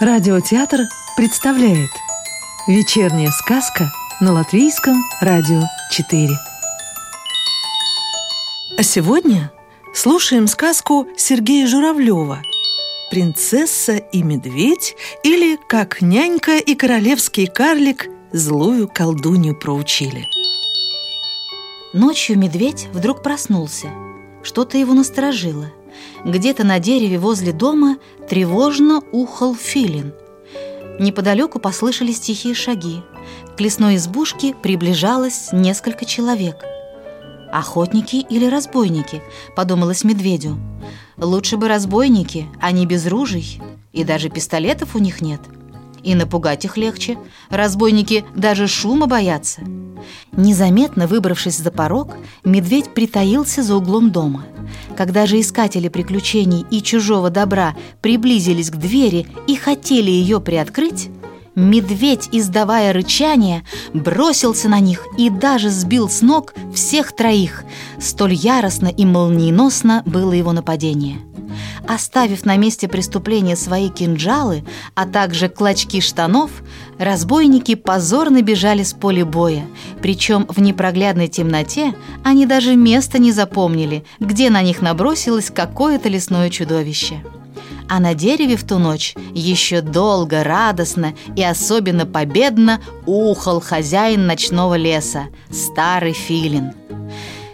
Радиотеатр представляет Вечерняя сказка на Латвийском радио 4 А сегодня слушаем сказку Сергея Журавлева «Принцесса и медведь» или «Как нянька и королевский карлик злую колдунью проучили» Ночью медведь вдруг проснулся. Что-то его насторожило. Где-то на дереве возле дома тревожно ухал филин. Неподалеку послышались тихие шаги. К лесной избушке приближалось несколько человек. «Охотники или разбойники?» – подумалось медведю. «Лучше бы разбойники, они без ружей, и даже пистолетов у них нет. И напугать их легче. Разбойники даже шума боятся». Незаметно выбравшись за порог, медведь притаился за углом дома – когда же искатели приключений и чужого добра приблизились к двери и хотели ее приоткрыть, медведь, издавая рычание, бросился на них и даже сбил с ног всех троих. Столь яростно и молниеносно было его нападение. Оставив на месте преступления свои кинжалы, а также клочки штанов, разбойники позорно бежали с поля боя. Причем в непроглядной темноте они даже места не запомнили, где на них набросилось какое-то лесное чудовище. А на дереве в ту ночь еще долго, радостно и особенно победно ухал хозяин ночного леса, старый филин.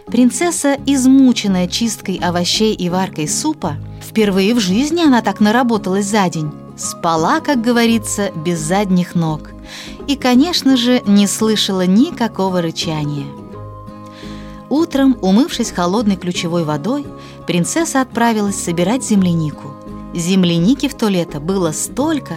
Принцесса, измученная чисткой овощей и варкой супа, Впервые в жизни она так наработалась за день. Спала, как говорится, без задних ног. И, конечно же, не слышала никакого рычания. Утром, умывшись холодной ключевой водой, принцесса отправилась собирать землянику. Земляники в то лето было столько,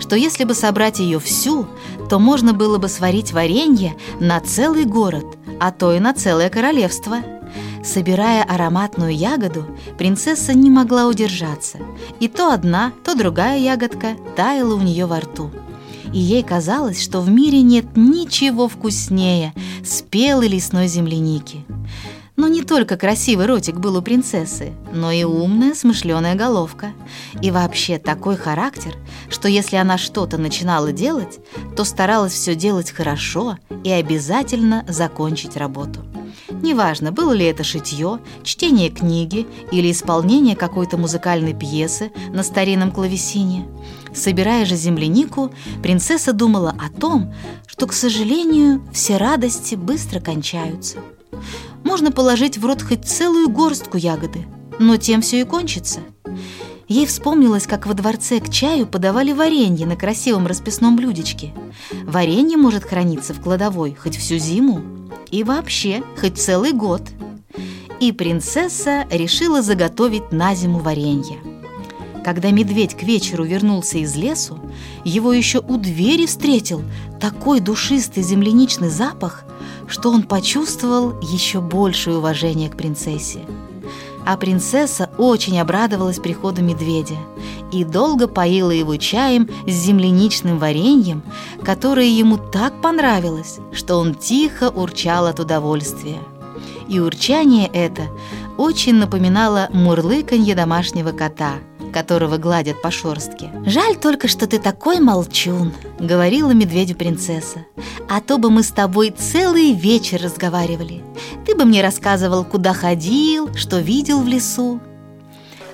что если бы собрать ее всю, то можно было бы сварить варенье на целый город, а то и на целое королевство – Собирая ароматную ягоду, принцесса не могла удержаться. И то одна, то другая ягодка таяла у нее во рту. И ей казалось, что в мире нет ничего вкуснее спелой лесной земляники. Но не только красивый ротик был у принцессы, но и умная, смышленая головка. И вообще такой характер, что если она что-то начинала делать, то старалась все делать хорошо и обязательно закончить работу. Неважно, было ли это шитье, чтение книги или исполнение какой-то музыкальной пьесы на старинном клавесине. Собирая же землянику, принцесса думала о том, что, к сожалению, все радости быстро кончаются. Можно положить в рот хоть целую горстку ягоды, но тем все и кончится. Ей вспомнилось, как во дворце к чаю подавали варенье на красивом расписном блюдечке. Варенье может храниться в кладовой хоть всю зиму и вообще хоть целый год. И принцесса решила заготовить на зиму варенье. Когда медведь к вечеру вернулся из лесу, его еще у двери встретил такой душистый земляничный запах, что он почувствовал еще большее уважение к принцессе. А принцесса очень обрадовалась приходу медведя и долго поила его чаем с земляничным вареньем, которое ему так понравилось, что он тихо урчал от удовольствия. И урчание это очень напоминало мурлыканье домашнего кота – которого гладят по шорстке. «Жаль только, что ты такой молчун», — говорила медведю принцесса. «А то бы мы с тобой целый вечер разговаривали. Ты бы мне рассказывал, куда ходил, что видел в лесу».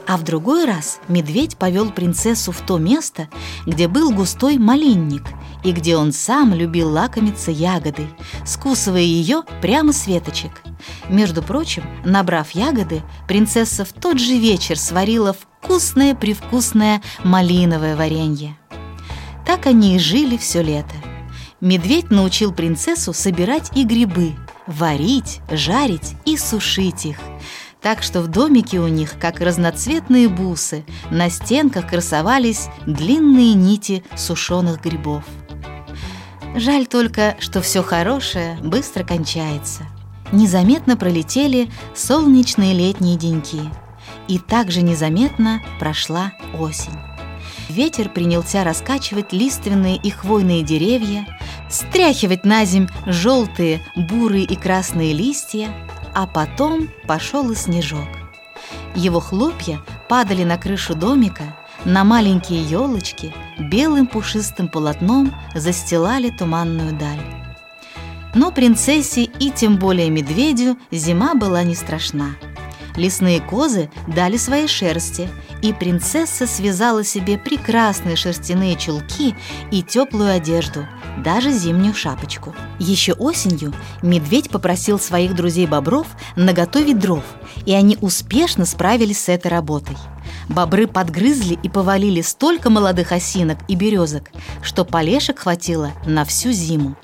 А в другой раз медведь повел принцессу в то место, где был густой малинник, и где он сам любил лакомиться ягодой, скусывая ее прямо с веточек. Между прочим, набрав ягоды, принцесса в тот же вечер сварила вкусное-привкусное малиновое варенье. Так они и жили все лето. Медведь научил принцессу собирать и грибы, варить, жарить и сушить их. Так что в домике у них, как разноцветные бусы, на стенках красовались длинные нити сушеных грибов. Жаль только, что все хорошее быстро кончается. Незаметно пролетели солнечные летние деньки. И также незаметно прошла осень. Ветер принялся раскачивать лиственные и хвойные деревья, стряхивать на земь желтые, бурые и красные листья, а потом пошел и снежок. Его хлопья падали на крышу домика, на маленькие елочки, белым пушистым полотном застилали туманную даль. Но принцессе и тем более медведю зима была не страшна. Лесные козы дали свои шерсти, и принцесса связала себе прекрасные шерстяные чулки и теплую одежду, даже зимнюю шапочку. Еще осенью медведь попросил своих друзей-бобров наготовить дров, и они успешно справились с этой работой. Бобры подгрызли и повалили столько молодых осинок и березок, что полешек хватило на всю зиму.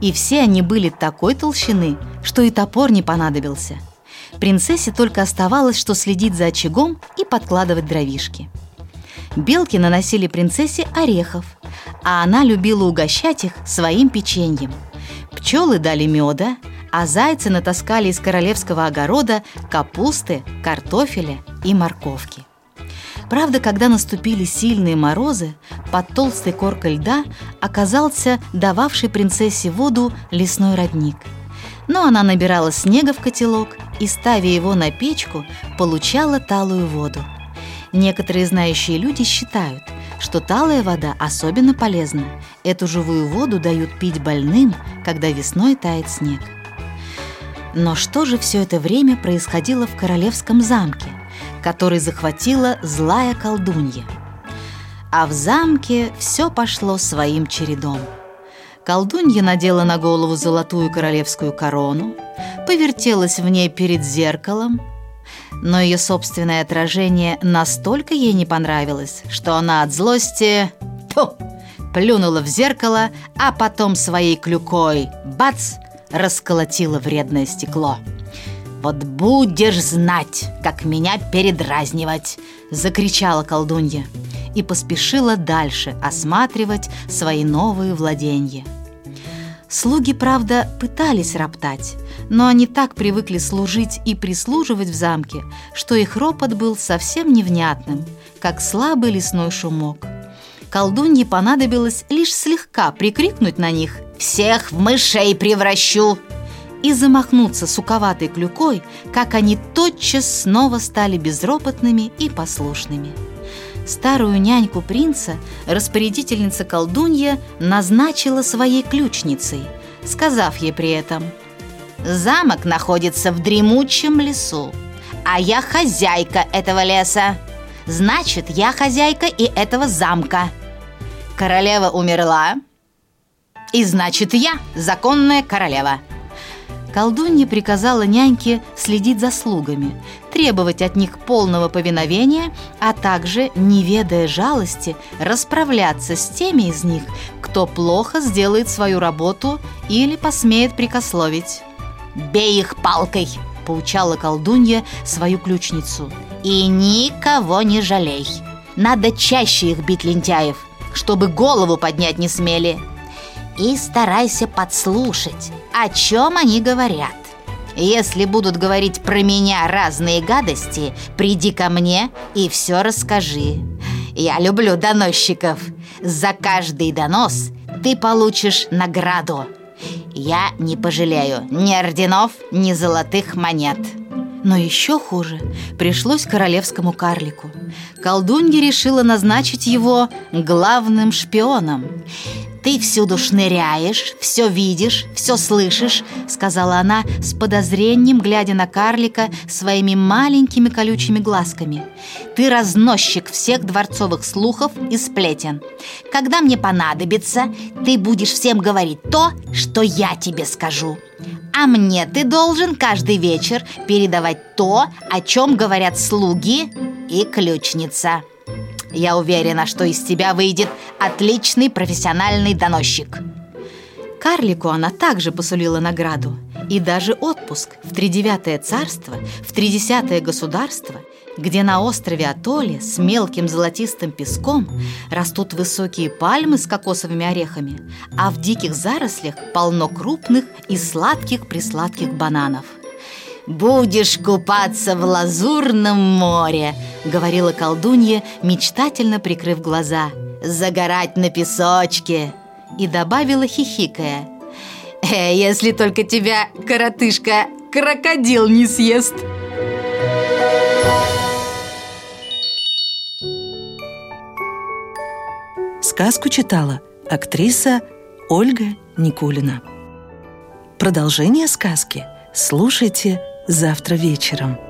И все они были такой толщины, что и топор не понадобился – Принцессе только оставалось, что следить за очагом и подкладывать дровишки. Белки наносили принцессе орехов, а она любила угощать их своим печеньем. Пчелы дали меда, а зайцы натаскали из королевского огорода капусты, картофеля и морковки. Правда, когда наступили сильные морозы, под толстой коркой льда оказался дававший принцессе воду лесной родник – но она набирала снега в котелок и, ставя его на печку, получала талую воду. Некоторые знающие люди считают, что талая вода особенно полезна. Эту живую воду дают пить больным, когда весной тает снег. Но что же все это время происходило в королевском замке, который захватила злая колдунья? А в замке все пошло своим чередом – Колдунья надела на голову золотую королевскую корону, повертелась в ней перед зеркалом, но ее собственное отражение настолько ей не понравилось, что она от злости тьфу, плюнула в зеркало, а потом своей клюкой бац расколотила вредное стекло. «Вот будешь знать, как меня передразнивать!» — закричала колдунья и поспешила дальше осматривать свои новые владения. Слуги, правда, пытались роптать, но они так привыкли служить и прислуживать в замке, что их ропот был совсем невнятным, как слабый лесной шумок. Колдунье понадобилось лишь слегка прикрикнуть на них «Всех в мышей превращу!» и замахнуться суковатой клюкой, как они тотчас снова стали безропотными и послушными. Старую няньку принца распорядительница колдунья назначила своей ключницей, сказав ей при этом «Замок находится в дремучем лесу, а я хозяйка этого леса. Значит, я хозяйка и этого замка. Королева умерла, и значит, я законная королева». Колдунья приказала няньке следить за слугами, требовать от них полного повиновения, а также, не ведая жалости, расправляться с теми из них, кто плохо сделает свою работу или посмеет прикословить. «Бей их палкой!» – поучала колдунья свою ключницу. «И никого не жалей! Надо чаще их бить лентяев, чтобы голову поднять не смели!» И старайся подслушать, о чем они говорят. Если будут говорить про меня разные гадости, приди ко мне и все расскажи. Я люблю доносчиков. За каждый донос ты получишь награду. Я не пожалею ни орденов, ни золотых монет. Но еще хуже пришлось королевскому карлику. Колдунья решила назначить его главным шпионом. «Ты всюду шныряешь, все видишь, все слышишь», — сказала она с подозрением, глядя на карлика своими маленькими колючими глазками. «Ты разносчик всех дворцовых слухов и сплетен. Когда мне понадобится, ты будешь всем говорить то, что я тебе скажу. А мне ты должен каждый вечер передавать то, о чем говорят слуги и ключница». Я уверена, что из тебя выйдет отличный профессиональный доносчик. Карлику она также посулила награду и даже отпуск в тридевятое царство, в тридесятое государство, где на острове Атоле с мелким золотистым песком растут высокие пальмы с кокосовыми орехами, а в диких зарослях полно крупных и сладких-присладких бананов. «Будешь купаться в лазурном море», — говорила колдунья, мечтательно прикрыв глаза. «Загорать на песочке!» И добавила, хихикая. «Э, «Если только тебя, коротышка, крокодил не съест!» Сказку читала актриса Ольга Никулина. Продолжение сказки слушайте завтра вечером.